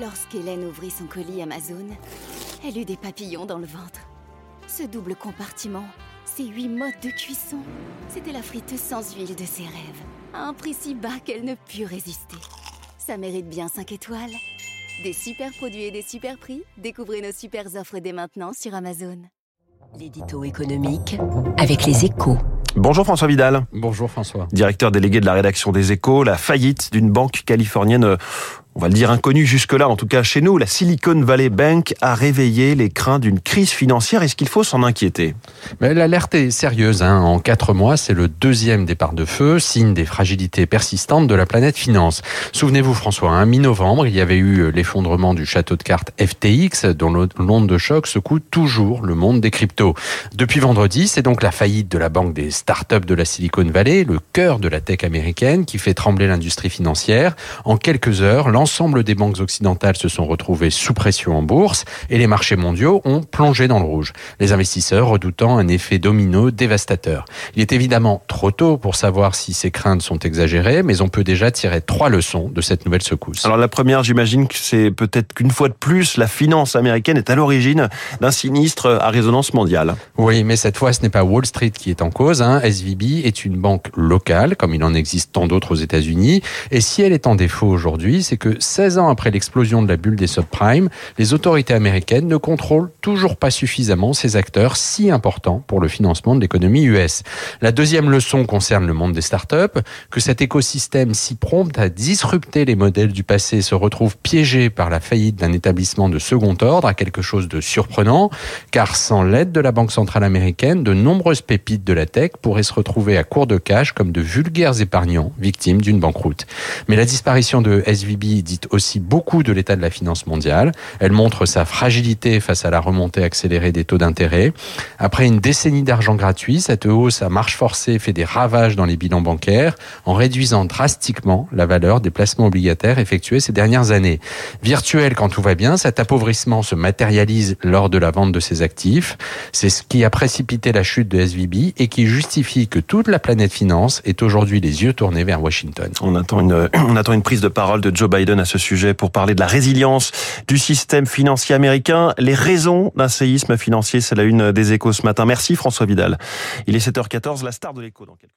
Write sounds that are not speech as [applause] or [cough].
Lorsqu'Hélène ouvrit son colis Amazon, elle eut des papillons dans le ventre. Ce double compartiment, ces huit modes de cuisson, c'était la friteuse sans huile de ses rêves, à un prix si bas qu'elle ne put résister. Ça mérite bien 5 étoiles. Des super produits et des super prix, découvrez nos super offres dès maintenant sur Amazon. L'édito économique avec les échos. Bonjour François Vidal. Bonjour François. Directeur délégué de la rédaction des échos, la faillite d'une banque californienne on va le dire inconnu jusque-là, en tout cas chez nous, la Silicon Valley Bank a réveillé les craintes d'une crise financière. Est-ce qu'il faut s'en inquiéter? Mais L'alerte est sérieuse. Hein. En quatre mois, c'est le deuxième départ de feu, signe des fragilités persistantes de la planète finance. Souvenez-vous François, hein, mi-novembre, il y avait eu l'effondrement du château de cartes FTX, dont l'onde de choc secoue toujours le monde des cryptos. Depuis vendredi, c'est donc la faillite de la banque des startups de la Silicon Valley, le cœur de la tech américaine, qui fait trembler l'industrie financière. En quelques heures, l'ensemble des banques occidentales se sont retrouvées sous pression en bourse et les marchés mondiaux ont plongé dans le rouge. Les investisseurs redoutant un effet domino dévastateur. Il est évidemment trop tôt pour savoir si ces craintes sont exagérées, mais on peut déjà tirer trois leçons de cette nouvelle secousse. Alors la première, j'imagine que c'est peut-être qu'une fois de plus, la finance américaine est à l'origine d'un sinistre à résonance mondiale. Oui, mais cette fois, ce n'est pas Wall Street qui est en cause. Hein. SVB est une banque locale, comme il en existe tant d'autres aux États-Unis. Et si elle est en défaut aujourd'hui, c'est que 16 ans après l'explosion de la bulle des subprimes, les autorités américaines ne contrôlent toujours pas suffisamment ces acteurs si importants pour le financement de l'économie US. La deuxième leçon concerne le monde des startups, que cet écosystème si prompt à disrupter les modèles du passé se retrouve piégé par la faillite d'un établissement de second ordre à quelque chose de surprenant, car sans l'aide de la Banque centrale américaine, de nombreuses pépites de la tech pourraient se retrouver à court de cash comme de vulgaires épargnants victimes d'une banqueroute. Mais la disparition de SVB dit aussi beaucoup de l'état de la finance mondiale. Elle montre sa fragilité face à la remontée accélérée des taux d'intérêt. Après une décennie d'argent gratuit, cette hausse à marche forcée fait des ravages dans les bilans bancaires en réduisant drastiquement la valeur des placements obligataires effectués ces dernières années. Virtuel quand tout va bien, cet appauvrissement se matérialise lors de la vente de ses actifs. C'est ce qui a précipité la chute de SVB et qui justifie que toute la planète finance est aujourd'hui les yeux tournés vers Washington. On attend une, [clears throat] on attend une prise de parole de Joe Biden à ce sujet pour parler de la résilience du système financier américain. Les raisons d'un séisme financier, c'est la une des échos ce matin. Merci François Vidal. Il est 7h14, la star de l'écho dans quelques